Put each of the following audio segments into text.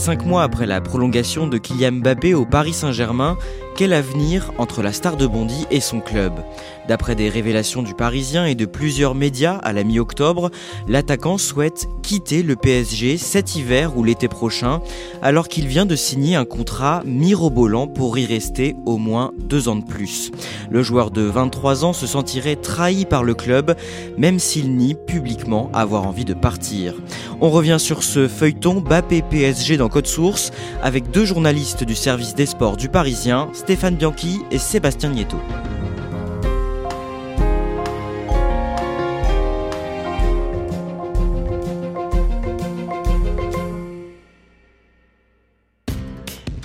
Cinq mois après la prolongation de Kylian Mbappé au Paris Saint-Germain, quel avenir entre la star de Bondy et son club D'après des révélations du Parisien et de plusieurs médias à la mi-octobre, l'attaquant souhaite quitter le PSG cet hiver ou l'été prochain, alors qu'il vient de signer un contrat mirobolant pour y rester au moins deux ans de plus. Le joueur de 23 ans se sentirait trahi par le club, même s'il nie publiquement avoir envie de partir. On revient sur ce feuilleton Mbappé PSG dans Code Source avec deux journalistes du service des sports du Parisien, Bianchi et Sébastien Nieto.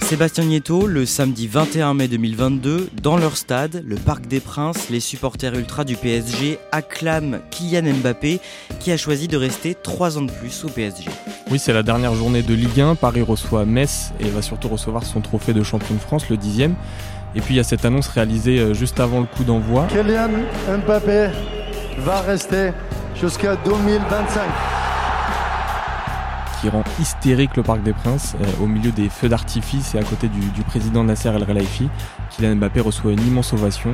Sébastien Nieto, le samedi 21 mai 2022, dans leur stade, le Parc des Princes, les supporters ultra du PSG acclament Kylian Mbappé qui a choisi de rester 3 ans de plus au PSG. Oui, c'est la dernière journée de Ligue 1. Paris reçoit Metz et va surtout recevoir son trophée de champion de France, le dixième. Et puis il y a cette annonce réalisée euh, juste avant le coup d'envoi. Kylian Mbappé va rester jusqu'à 2025 qui rend hystérique le Parc des Princes euh, au milieu des feux d'artifice et à côté du, du président Nasser El Khelaifi. Kylian Mbappé reçoit une immense ovation.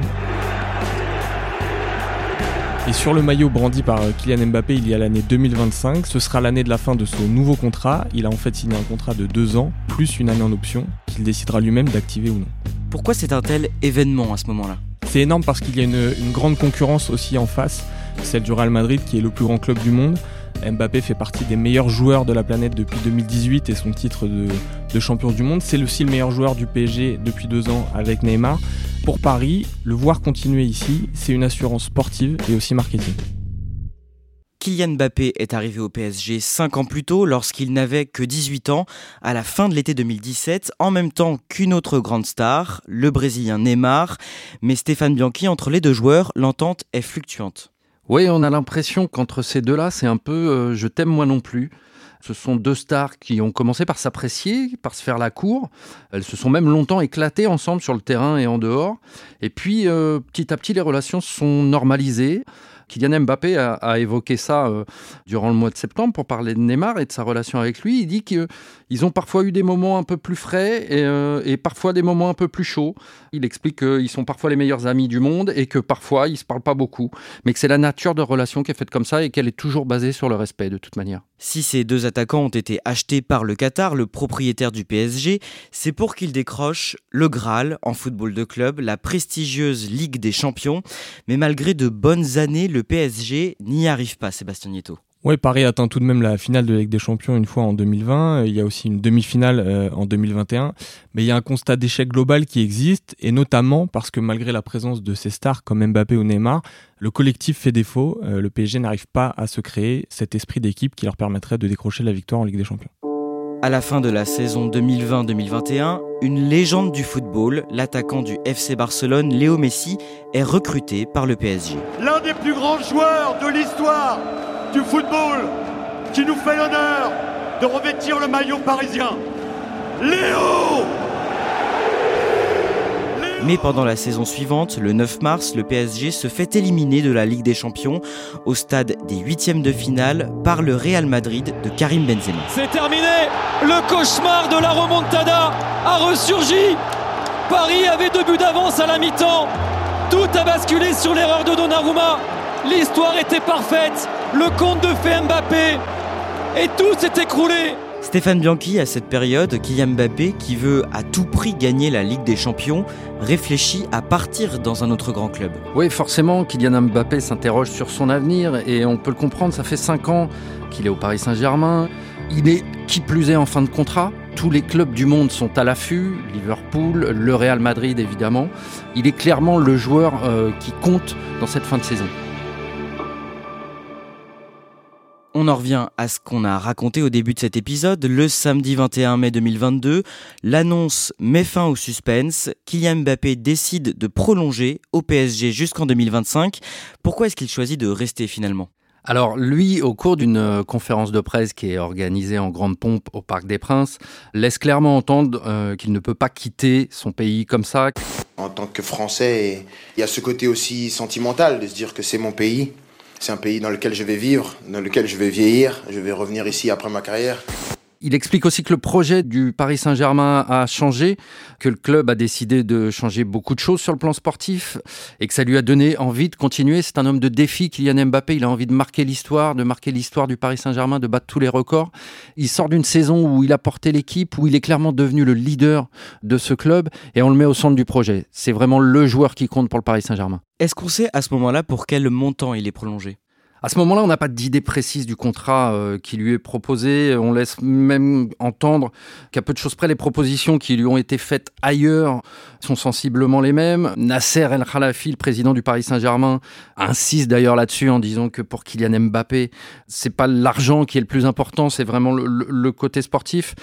Et sur le maillot brandi par euh, Kylian Mbappé, il y a l'année 2025. Ce sera l'année de la fin de son nouveau contrat. Il a en fait signé un contrat de deux ans, plus une année en option, qu'il décidera lui-même d'activer ou non. Pourquoi c'est un tel événement à ce moment-là? C'est énorme parce qu'il y a une, une grande concurrence aussi en face, celle du Real Madrid qui est le plus grand club du monde. Mbappé fait partie des meilleurs joueurs de la planète depuis 2018 et son titre de, champion du monde. C'est aussi le meilleur joueur du PSG depuis deux ans avec Neymar. Pour Paris, le voir continuer ici, c'est une assurance sportive et aussi marketing. Kylian Mbappé est arrivé au PSG 5 ans plus tôt lorsqu'il n'avait que 18 ans, à la fin de l'été 2017, en même temps qu'une autre grande star, le Brésilien Neymar. Mais Stéphane Bianchi, entre les deux joueurs, l'entente est fluctuante. Oui, on a l'impression qu'entre ces deux-là, c'est un peu euh, je t'aime moi non plus. Ce sont deux stars qui ont commencé par s'apprécier, par se faire la cour. Elles se sont même longtemps éclatées ensemble sur le terrain et en dehors. Et puis, euh, petit à petit, les relations se sont normalisées. Kylian Mbappé a, évoqué ça euh, durant le mois de septembre pour parler de Neymar et de sa relation avec lui. Il dit qu'ils ont parfois eu des moments un peu plus frais et, euh, et parfois des moments un peu plus chauds. Il explique qu'ils sont parfois les meilleurs amis du monde et que parfois ils se parlent pas beaucoup, mais que c'est la nature de relation qui est faite comme ça et qu'elle est toujours basée sur le respect de toute manière. Si ces deux attaquants ont été achetés par le Qatar, le propriétaire du PSG, c'est pour qu'ils décrochent le Graal en football de club, la prestigieuse Ligue des Champions. Mais malgré de bonnes années, le PSG n'y arrive pas, Sébastien Nieto. Oui, Paris atteint tout de même la finale de la Ligue des Champions une fois en 2020. Il y a aussi une demi-finale euh, en 2021. Mais il y a un constat d'échec global qui existe, et notamment parce que malgré la présence de ces stars comme Mbappé ou Neymar, le collectif fait défaut. Euh, le PSG n'arrive pas à se créer cet esprit d'équipe qui leur permettrait de décrocher la victoire en Ligue des Champions. À la fin de la saison 2020-2021, une légende du football, l'attaquant du FC Barcelone, Léo Messi, est recruté par le PSG. L'un des plus grands joueurs de l'histoire du football qui nous fait l'honneur de revêtir le maillot parisien. Léo Mais pendant la saison suivante, le 9 mars, le PSG se fait éliminer de la Ligue des Champions au stade des huitièmes de finale par le Real Madrid de Karim Benzema. C'est terminé Le cauchemar de la remontada a ressurgi Paris avait deux buts d'avance à la mi-temps. Tout a basculé sur l'erreur de Donnarumma. L'histoire était parfaite. Le compte de fait Mbappé. Et tout s'est écroulé. Stéphane Bianchi, à cette période, Kylian Mbappé, qui veut à tout prix gagner la Ligue des Champions, réfléchit à partir dans un autre grand club. Oui, forcément, Kylian Mbappé s'interroge sur son avenir et on peut le comprendre, ça fait 5 ans qu'il est au Paris Saint-Germain. Il est, qui plus est, en fin de contrat. Tous les clubs du monde sont à l'affût, Liverpool, le Real Madrid évidemment. Il est clairement le joueur euh, qui compte dans cette fin de saison. On en revient à ce qu'on a raconté au début de cet épisode. Le samedi 21 mai 2022, l'annonce met fin au suspense. Kylian Mbappé décide de prolonger au PSG jusqu'en 2025. Pourquoi est-ce qu'il choisit de rester finalement? Alors lui, au cours d'une euh, conférence de presse qui est organisée en grande pompe au Parc des Princes, laisse clairement entendre euh, qu'il ne peut pas quitter son pays comme ça. En tant que Français, il y a ce côté aussi sentimental de se dire que c'est mon pays. C'est un pays dans lequel je vais vivre, dans lequel je vais vieillir. Je vais revenir ici après ma carrière. Il explique aussi que le projet du Paris Saint-Germain a changé, que le club a décidé de changer beaucoup de choses sur le plan sportif et que ça lui a donné envie de continuer. C'est un homme de défi, Kylian Mbappé. Il a envie de marquer l'histoire, de marquer l'histoire du Paris Saint-Germain, de battre tous les records. Il sort d'une saison où il a porté l'équipe, où il est clairement devenu le leader de ce club et on le met au centre du projet. C'est vraiment le joueur qui compte pour le Paris Saint-Germain. Est-ce qu'on sait à ce moment-là pour quel montant il est prolongé? À ce moment-là, on n'a pas d'idée précise du contrat euh, qui lui est proposé. On laisse même entendre qu'à peu de choses près, les propositions qui lui ont été faites ailleurs sont sensiblement les mêmes. Nasser El Khalafi, le président du Paris Saint-Germain, insiste d'ailleurs là-dessus en disant que pour Kylian Mbappé, c'est pas l'argent qui est le plus important, c'est vraiment le, côté sportif.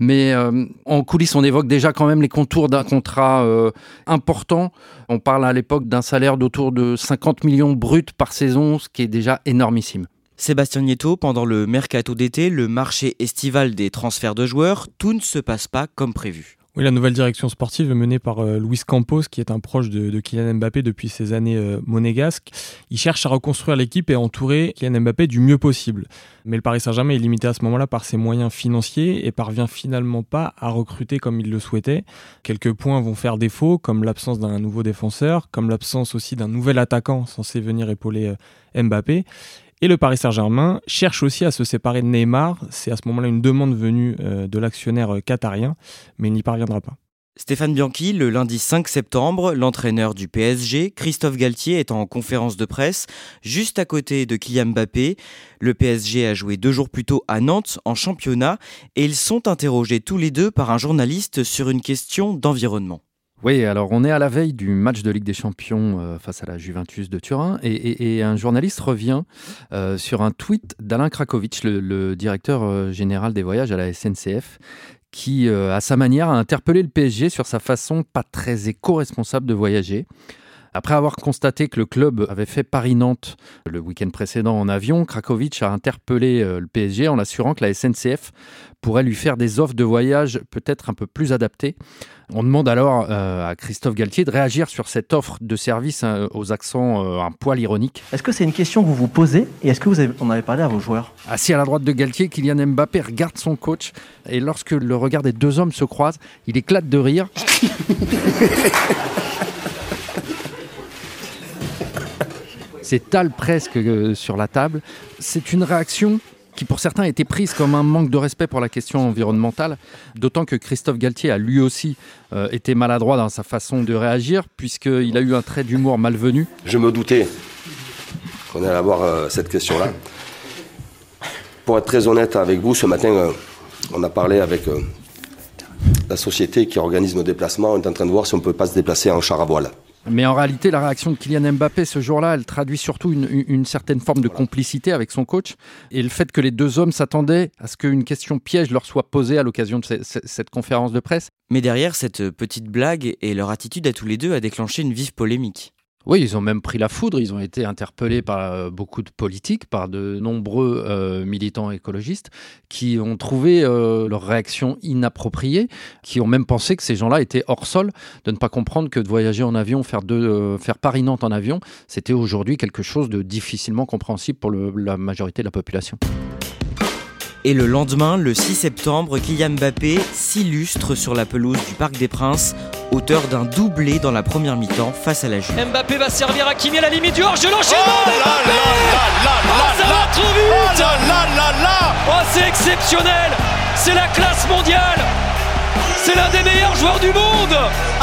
Mais euh, en coulisses, on évoque déjà quand même les contours d'un contrat euh, important. On parle à l'époque d'un salaire d'autour de 50 millions bruts par saison, ce qui est déjà énormissime. Sébastien Nieto, pendant le mercato d'été, le marché estival des transferts de joueurs, tout ne se passe pas comme prévu. Oui, la nouvelle direction sportive menée par euh, Luis Campos, qui est un proche de, Kylian Mbappé depuis ses années euh, monégasques. Il cherche à reconstruire l'équipe et à entourer Kylian Mbappé du mieux possible. Mais le Paris Saint-Germain est limité à ce moment-là par ses moyens financiers et parvient finalement pas à recruter comme il le souhaitait. Quelques points vont faire défaut, comme l'absence d'un nouveau défenseur, comme l'absence aussi d'un nouvel attaquant censé venir épauler euh, Mbappé. Et le Paris Saint-Germain cherche aussi à se séparer de Neymar. C'est à ce moment-là une demande venue euh, de l'actionnaire euh, qatarien, mais il n'y parviendra pas. Stéphane Bianchi, le lundi 5 septembre, l'entraîneur du PSG, Christophe Galtier est en conférence de presse juste à côté de Kylian Mbappé. Le PSG a joué deux jours plus tôt à Nantes en championnat et ils sont interrogés tous les deux par un journaliste sur une question d'environnement. Oui, alors on est à la veille du match de Ligue des Champions euh, face à la Juventus de Turin et, un journaliste revient euh, sur un tweet d'Alain Krakowicz, le, directeur euh, général des voyages à la SNCF, qui, à sa manière, a interpellé le PSG sur sa façon pas très éco-responsable de voyager. Après avoir constaté que le club avait fait Paris-Nantes le week-end précédent en avion, Krakowicz a interpellé le PSG en l'assurant que la SNCF pourrait lui faire des offres de voyage peut-être un peu plus adaptées. On demande alors euh, à Christophe Galtier de réagir sur cette offre de service hein, aux accents euh, un poil ironiques. Est-ce que c'est une question que vous vous posez et est-ce que vous en avez parlé à vos joueurs? Assis à la droite de Galtier, Kylian Mbappé regarde son coach et lorsque le regard des deux hommes se croise, il éclate de rire. s'étale presque euh, sur la table. C'est une réaction qui pour certains a été prise comme un manque de respect pour la question environnementale, d'autant que Christophe Galtier a lui aussi euh, été maladroit dans sa façon de réagir, puisqu'il a eu un trait d'humour malvenu. Je me doutais qu'on allait avoir euh, cette question-là. Pour être très honnête avec vous, ce matin, on a parlé avec la société qui organise nos déplacements, on est en train de voir si on ne peut pas se déplacer en char à voile. Mais en réalité, la réaction de Kylian Mbappé ce jour-là, elle traduit surtout une, certaine forme de complicité avec son coach et le fait que les deux hommes s'attendaient à ce qu'une question piège leur soit posée à l'occasion de cette conférence de presse. Mais derrière cette petite blague et leur attitude à tous les deux a déclenché une vive polémique. Oui, ils ont même pris la foudre, ils ont été interpellés par euh, beaucoup de politiques, par de nombreux euh, militants écologistes qui ont trouvé euh, leur réaction inappropriée, qui ont même pensé que ces gens-là étaient hors sol, de ne pas comprendre que de voyager en avion, faire, faire Paris-Nantes en avion, c'était aujourd'hui quelque chose de difficilement compréhensible pour la majorité de la population. Et le lendemain, le 6 septembre, Kylian Mbappé s'illustre sur la pelouse du Parc des Princes, auteur d'un doublé dans la première mi-temps face à la Juve. Mbappé va servir à Kimi à la limite du hors, je l'enchaînement oh là là oh, ça va trop vite. oh là là là. Oh c'est exceptionnel. C'est la classe mondiale. C'est l'un des meilleurs joueurs du monde.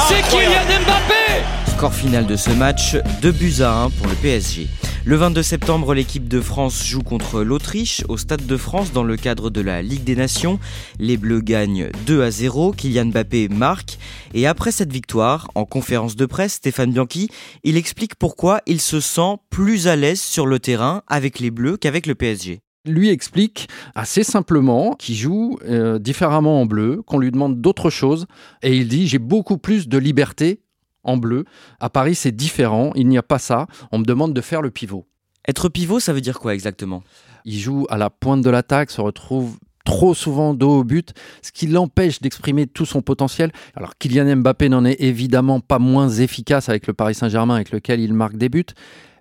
C'est Kylian Mbappé Score final de ce match, 2 buts à 1 pour le PSG. Le 22 septembre, l'équipe de France joue contre l'Autriche au Stade de France dans le cadre de la Ligue des Nations. Les Bleus gagnent 2 à 0, Kylian Mbappé marque et après cette victoire, en conférence de presse, Stéphane Bianchi, il explique pourquoi il se sent plus à l'aise sur le terrain avec les Bleus qu'avec le PSG lui explique assez simplement qu'il joue euh, différemment en bleu, qu'on lui demande d'autres choses, et il dit j'ai beaucoup plus de liberté en bleu. À Paris, c'est différent, il n'y a pas ça. On me demande de faire le pivot. Être pivot, ça veut dire quoi exactement? Il joue à la pointe de l'attaque, se retrouve trop souvent dos au but, ce qui l'empêche d'exprimer tout son potentiel. Alors Kylian Mbappé n'en est évidemment pas moins efficace avec le Paris Saint-Germain avec lequel il marque des buts,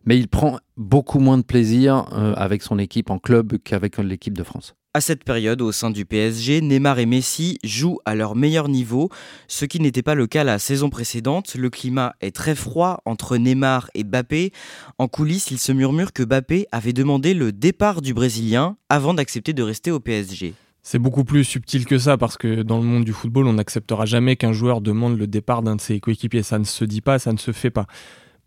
mais il prend beaucoup moins de plaisir euh, avec son équipe en club qu'avec l'équipe de France. À cette période, au sein du PSG, Neymar et Messi jouent à leur meilleur niveau, ce qui n'était pas le cas la saison précédente. Le climat est très froid entre Neymar et Bappé. En coulisses, il se murmure que Bappé avait demandé le départ du Brésilien avant d'accepter de rester au PSG. C'est beaucoup plus subtil que ça parce que dans le monde du football, on n'acceptera jamais qu'un joueur demande le départ d'un de ses coéquipiers. Ça ne se dit pas, ça ne se fait pas.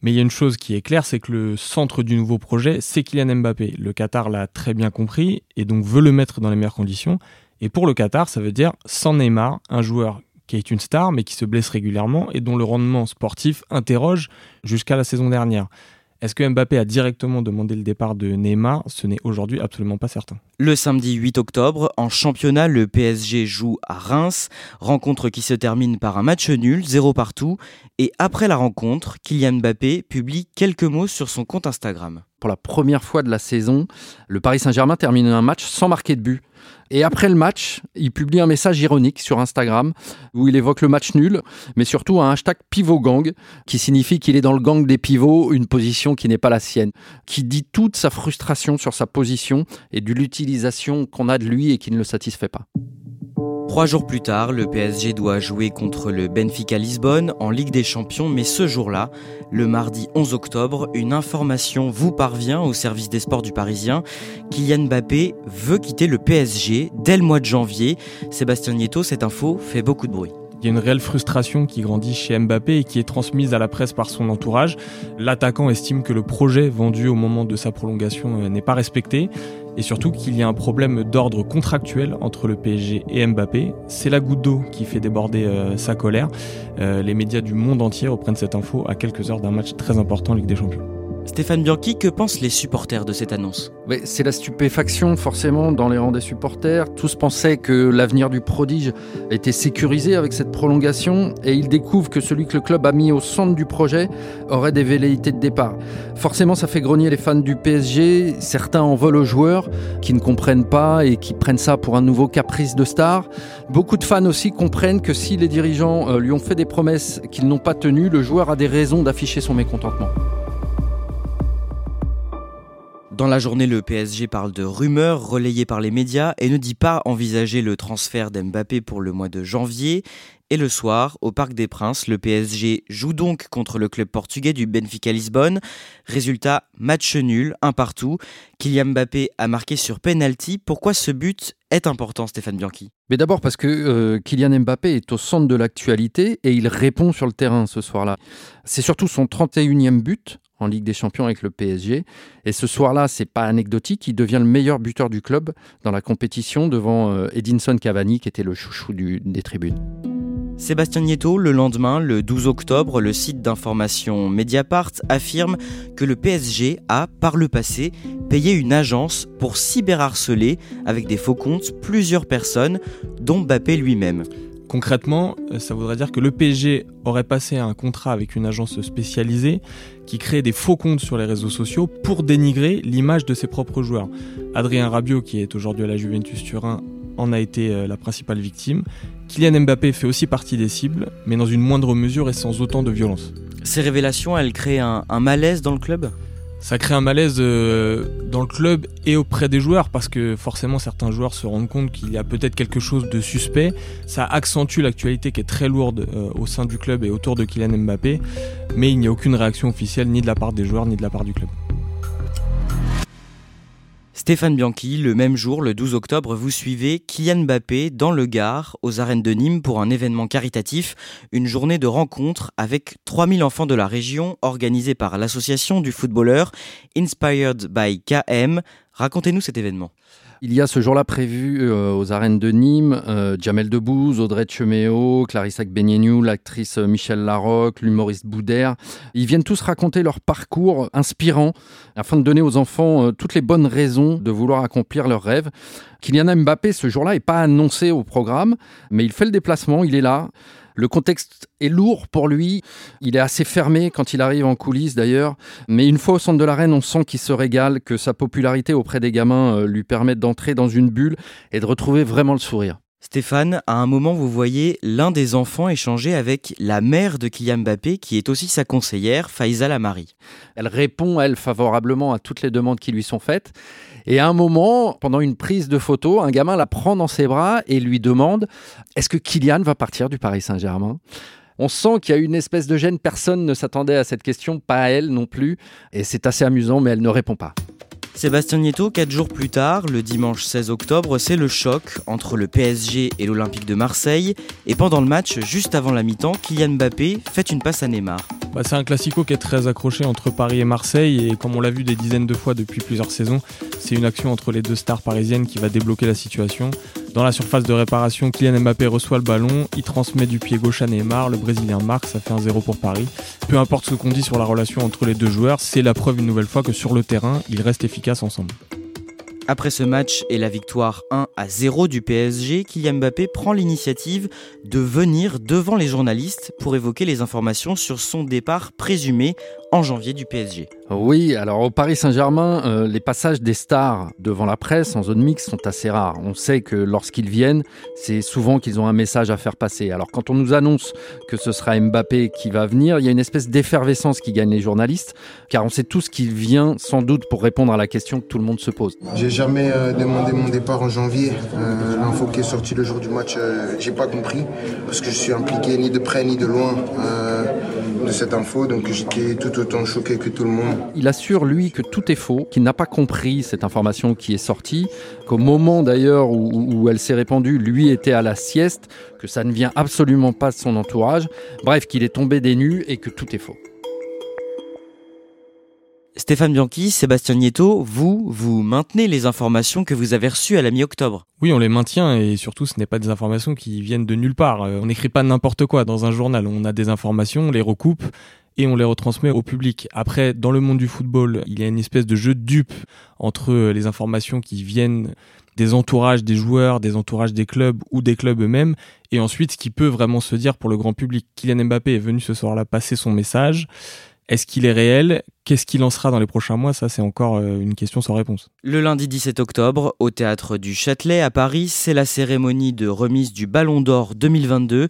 Mais il y a une chose qui est claire, c'est que le centre du nouveau projet, c'est Kylian Mbappé. Le Qatar l'a très bien compris et donc veut le mettre dans les meilleures conditions. Et pour le Qatar, ça veut dire sans Neymar, un joueur qui est une star mais qui se blesse régulièrement et dont le rendement sportif interroge jusqu'à la saison dernière. Est-ce que Mbappé a directement demandé le départ de Neymar? Ce n'est aujourd'hui absolument pas certain. Le samedi 8 octobre, en championnat, le PSG joue à Reims, rencontre qui se termine par un match nul, zéro partout, et après la rencontre, Kylian Mbappé publie quelques mots sur son compte Instagram. Pour la première fois de la saison, le Paris Saint-Germain termine un match sans marquer de but. Et après le match, il publie un message ironique sur Instagram où il évoque le match nul, mais surtout un hashtag pivot gang qui signifie qu'il est dans le gang des pivots, une position qui n'est pas la sienne, qui dit toute sa frustration sur sa position et de l'utilisation qu'on a de lui et qui ne le satisfait pas. Trois jours plus tard, le PSG doit jouer contre le Benfica Lisbonne en Ligue des Champions, mais ce jour-là, le mardi 11 octobre, une information vous parvient au service des sports du Parisien. Kylian Mbappé veut quitter le PSG dès le mois de janvier. Sébastien Nieto, cette info fait beaucoup de bruit. Il y a une réelle frustration qui grandit chez Mbappé et qui est transmise à la presse par son entourage. L'attaquant estime que le projet vendu au moment de sa prolongation euh, n'est pas respecté et surtout qu'il y a un problème d'ordre contractuel entre le PSG et Mbappé. C'est la goutte d'eau qui fait déborder euh, sa colère. Euh, les médias du monde entier reprennent cette info à quelques heures d'un match très important en Ligue des Champions. Stéphane Bianchi, que pensent les supporters de cette annonce? C'est la stupéfaction forcément dans les rangs des supporters. Tous pensaient que l'avenir du prodige était sécurisé avec cette prolongation et ils découvrent que celui que le club a mis au centre du projet aurait des velléités de départ. Forcément ça fait grogner les fans du PSG. Certains en veulent aux joueurs qui ne comprennent pas et qui prennent ça pour un nouveau caprice de star. Beaucoup de fans aussi comprennent que si les dirigeants euh, lui ont fait des promesses qu'ils n'ont pas tenues, le joueur a des raisons d'afficher son mécontentement. Dans la journée, le PSG parle de rumeurs relayées par les médias et ne dit pas envisager le transfert d'Mbappé pour le mois de janvier. Et le soir, au Parc des Princes, le PSG joue donc contre le club portugais du Benfica Lisbonne. Résultat, match nul, un partout. Kylian Mbappé a marqué sur penalty. Pourquoi ce but est important, Stéphane Bianchi? Mais d'abord parce que euh, Kylian Mbappé est au centre de l'actualité et il répond sur le terrain ce soir-là. C'est surtout son 31e but en Ligue des Champions avec le PSG. Et ce soir-là, c'est pas anecdotique, il devient le meilleur buteur du club dans la compétition devant euh, Edinson Cavani qui était le chouchou des tribunes. Sébastien Nieto, le lendemain, le 12 octobre, le site d'information Mediapart affirme que le PSG a, par le passé, payé une agence pour cyberharceler avec des faux comptes plusieurs personnes, dont Mbappé lui-même. Concrètement, euh, ça voudrait dire que le PSG aurait passé un contrat avec une agence spécialisée qui crée des faux comptes sur les réseaux sociaux pour dénigrer l'image de ses propres joueurs. Adrien Rabiot, qui est aujourd'hui à la Juventus Turin, en a été euh, la principale victime. Kylian Mbappé fait aussi partie des cibles, mais dans une moindre mesure et sans autant de violence. Ces révélations, elles créent un malaise dans le club? Ça crée un malaise euh, dans le club et auprès des joueurs parce que forcément certains joueurs se rendent compte qu'il y a peut-être quelque chose de suspect. Ça accentue l'actualité qui est très lourde euh, au sein du club et autour de Kylian Mbappé, mais il n'y a aucune réaction officielle ni de la part des joueurs ni de la part du club. Stéphane Bianchi, le même jour, le 12 octobre, vous suivez Kylian Mbappé dans le Gard, aux arènes de Nîmes, pour un événement caritatif, une journée de rencontre avec 3000 enfants de la région, organisée par l'association du footballeur Inspired by KM. Racontez-nous cet événement. Il y a ce jour-là prévu euh, aux arènes de Nîmes euh, Jamel Debbouze, Audrey Cheméo, Clarissa Benienou, l'actrice Michel Larocque, l'humoriste Boudère. Ils viennent tous raconter leur parcours inspirant afin de donner aux enfants euh, toutes les bonnes raisons de vouloir accomplir leurs rêves. Kylian Mbappé, ce jour-là, n'est pas annoncé au programme, mais il fait le déplacement, il est là. Le contexte est lourd pour lui. Il est assez fermé quand il arrive en coulisses d'ailleurs. Mais une fois au centre de l'arène, on sent qu'il se régale, que sa popularité auprès des gamins euh, lui permet d'entrer dans une bulle et de retrouver vraiment le sourire. Stéphane, à un moment, vous voyez l'un des enfants échanger avec la mère de Kylian Mbappé, qui est aussi sa conseillère, Faïza Lamari. Elle répond, elle, favorablement à toutes les demandes qui lui sont faites. Et à un moment, pendant une prise de photo, un gamin la prend dans ses bras et lui demande Est-ce que Kylian va partir du Paris Saint-Germain? On sent qu'il y a une espèce de gêne, personne ne s'attendait à cette question, pas elle non plus, et c'est assez amusant, mais elle ne répond pas. Sébastien Nieto, quatre jours plus tard, le dimanche 16 octobre, c'est le choc entre le PSG et l'Olympique de Marseille. Et pendant le match, juste avant la mi-temps, Kylian Mbappé fait une passe à Neymar. Bah, c'est un classico qui est très accroché entre Paris et Marseille. Et comme on l'a vu des dizaines de fois depuis plusieurs saisons, c'est une action entre les deux stars parisiennes qui va débloquer la situation. Dans la surface de réparation, Kylian Mbappé reçoit le ballon, il transmet du pied gauche à Neymar, le Brésilien marque, ça fait un 0 pour Paris. Peu importe ce qu'on dit sur la relation entre les deux joueurs, c'est la preuve une nouvelle fois que sur le terrain, ils restent efficaces ensemble. Après ce match et la victoire 1 à 0 du PSG, Kylian Mbappé prend l'initiative de venir devant les journalistes pour évoquer les informations sur son départ présumé en janvier du PSG. Oui, alors au Paris Saint-Germain, euh, les passages des stars devant la presse en zone mixte sont assez rares. On sait que lorsqu'ils viennent, c'est souvent qu'ils ont un message à faire passer. Alors quand on nous annonce que ce sera Mbappé qui va venir, il y a une espèce d'effervescence qui gagne les journalistes, car on sait tous qu'il vient sans doute pour répondre à la question que tout le monde se pose. J'ai jamais euh, demandé mon départ en janvier. Euh, l'info qui est sortie le jour du match, j'ai pas compris, parce que je suis impliqué ni de près ni de loin de cette info, donc j'étais tout autant choqué que tout le monde. Il assure, lui, que tout est faux, qu'il n'a pas compris cette information qui est sortie, qu'au moment d'ailleurs où, elle s'est répandue, lui était à la sieste, que ça ne vient absolument pas de son entourage, bref, qu'il est tombé des nues et que tout est faux. Stéphane Bianchi, Sébastien Nieto, vous, vous maintenez les informations que vous avez reçues à la mi-octobre. Oui, on les maintient et surtout ce n'est pas des informations qui viennent de nulle part. Euh, on n'écrit pas n'importe quoi dans un journal. On a des informations, on les recoupe et on les retransmet au public. Après, dans le monde du football, il y a une espèce de jeu de dupe entre euh, les informations qui viennent des entourages des joueurs, des entourages des clubs ou des clubs eux-mêmes, et ensuite ce qui peut vraiment se dire pour le grand public. Kylian Mbappé est venu ce soir-là passer son message. Est-ce qu'il est réel? Qu'est-ce qu'il en sera dans les prochains mois? Ça, c'est encore euh, une question sans réponse. Le lundi 17 octobre, au théâtre du Châtelet à Paris, c'est la cérémonie de remise du Ballon d'Or 2022.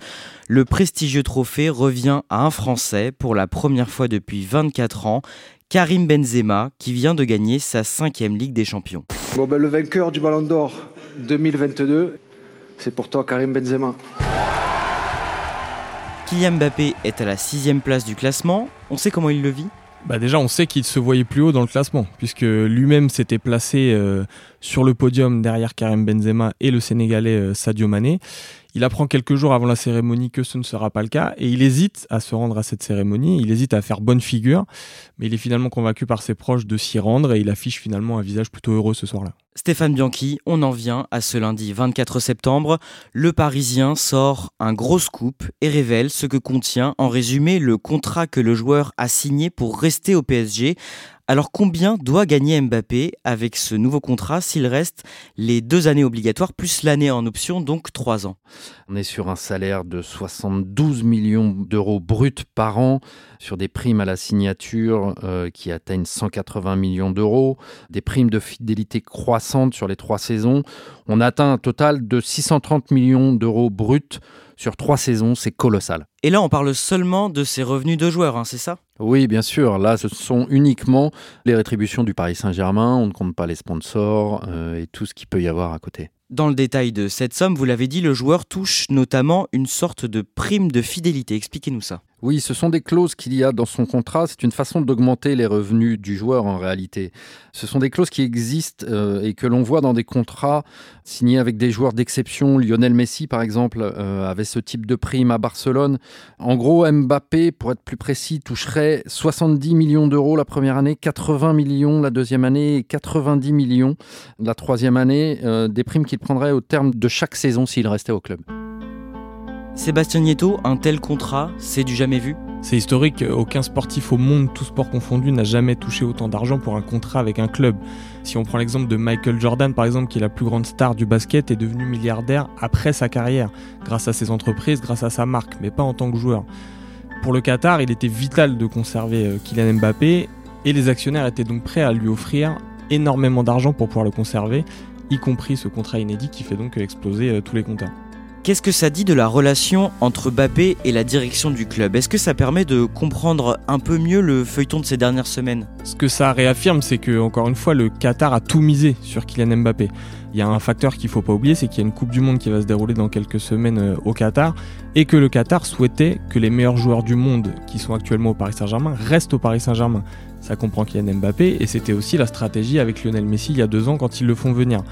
Le prestigieux trophée revient à un Français pour la première fois depuis 24 ans. Karim Benzema, qui vient de gagner sa cinquième Ligue des Champions. Bon ben, le vainqueur du Ballon d'Or 2022, c'est pour toi Karim Benzema. Kylian Mbappé est à la sixième place du classement. On sait comment il le vit? Bah déjà, on sait qu'il se voyait plus haut dans le classement, puisque lui-même s'était placé euh, sur le podium derrière Karim Benzema et le Sénégalais euh, Sadio Mané. Il apprend quelques jours avant la cérémonie que ce ne sera pas le cas et il hésite à se rendre à cette cérémonie, il hésite à faire bonne figure, mais il est finalement convaincu par ses proches de s'y rendre et il affiche finalement un visage plutôt heureux ce soir-là. Stéphane Bianchi, on en vient à ce lundi 24 septembre. Le Parisien sort un gros scoop et révèle ce que contient en résumé le contrat que le joueur a signé pour rester au PSG Alors combien doit gagner Mbappé avec ce nouveau contrat s'il reste les deux années obligatoires plus l'année en option, donc trois ans? On est sur un salaire de 72 millions d'euros bruts par an, sur des primes à la signature euh, qui atteignent 180 millions d'euros, des primes de fidélité croissantes sur les trois saisons. On atteint un total de 630 millions d'euros bruts sur trois saisons, c'est colossal. Et là, on parle seulement de ces revenus de joueurs, hein, c'est ça? Oui, bien sûr. Là, ce sont uniquement les rétributions du Paris Saint-Germain. On ne compte pas les sponsors euh, et tout ce qu'il peut y avoir à côté. Dans le détail de cette somme, vous l'avez dit, le joueur touche notamment une sorte de prime de fidélité. Expliquez-nous ça. Oui, ce sont des clauses qu'il y a dans son contrat. C'est une façon d'augmenter les revenus du joueur en réalité. Ce sont des clauses qui existent euh, et que l'on voit dans des contrats signés avec des joueurs d'exception. Lionel Messi, par exemple, euh, avait ce type de prime à Barcelone. En gros, Mbappé, pour être plus précis, toucherait 70 millions d'euros la première année, 80 millions la deuxième année et 90 millions la troisième année. Euh, des primes qu'il prendrait au terme de chaque saison s'il restait au club. Sébastien Nieto, un tel contrat, c'est du jamais vu? C'est historique, aucun sportif au monde, tout sport confondu, n'a jamais touché autant d'argent pour un contrat avec un club. Si on prend l'exemple de Michael Jordan, par exemple, qui est la plus grande star du basket, est devenu milliardaire après sa carrière, grâce à ses entreprises, grâce à sa marque, mais pas en tant que joueur. Pour le Qatar, il était vital de conserver euh, Kylian Mbappé, et les actionnaires étaient donc prêts à lui offrir énormément d'argent pour pouvoir le conserver, y compris ce contrat inédit qui fait donc exploser euh, tous les compteurs. Qu'est-ce que ça dit de la relation entre Mbappé et la direction du club? Est-ce que ça permet de comprendre un peu mieux le feuilleton de ces dernières semaines? Ce que ça réaffirme, c'est que, encore une fois, le Qatar a tout misé sur Kylian Mbappé. Il y a un facteur qu'il ne faut pas oublier, c'est qu'il y a une Coupe du Monde qui va se dérouler dans quelques semaines euh, au Qatar et que le Qatar souhaitait que les meilleurs joueurs du monde qui sont actuellement au Paris Saint-Germain restent au Paris Saint-Germain. Ça comprend Kylian Mbappé et c'était aussi la stratégie avec Lionel Messi il y a deux ans quand ils le font venir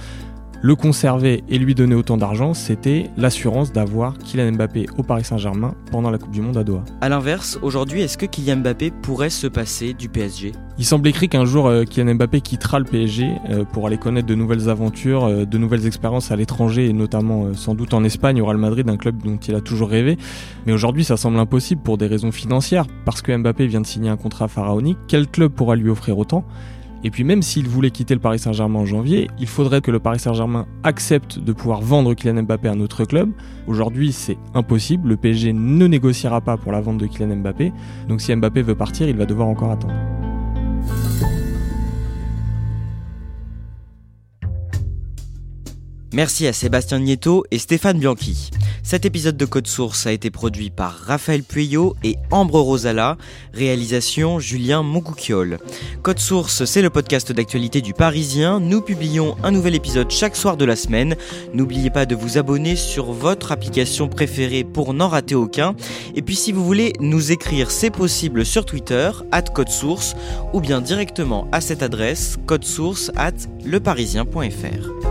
le conserver et lui donner autant d'argent, c'était l'assurance d'avoir Kylian Mbappé au Paris Saint-Germain pendant la Coupe du Monde à Doha. A l'inverse, aujourd'hui, est-ce que Kylian Mbappé pourrait se passer du PSG Il semble écrit qu'un jour euh, Kylian Mbappé quittera le PSG euh, pour aller connaître de nouvelles aventures, euh, de nouvelles expériences à l'étranger et notamment sans doute en Espagne au Real Madrid, un club dont il a toujours rêvé. Mais aujourd'hui, ça semble impossible pour des raisons financières parce que Mbappé vient de signer un contrat pharaonique. Quel club pourra lui offrir autant? Et puis même s'il voulait quitter le Paris Saint-Germain en janvier, il faudrait que le Paris Saint-Germain accepte de pouvoir vendre Kylian Mbappé à un autre club. Aujourd'hui, c'est impossible, le PSG ne négociera pas pour la vente de Kylian Mbappé. Donc si Mbappé veut partir, il va devoir encore attendre. Merci à Sébastien Nieto et Stéphane Bianchi. Cet épisode de Code Source a été produit par Raphaël Pueyo et Ambre Rosala, réalisation Julien Moncouquiole. Code Source, c'est le podcast d'actualité du Parisien. Nous publions un nouvel épisode chaque soir de la semaine. N'oubliez pas de vous abonner sur votre application préférée pour n'en rater aucun. Et puis si vous voulez nous écrire, c'est possible sur Twitter, at Code Source, ou bien directement à cette adresse, codesource at leparisien.fr.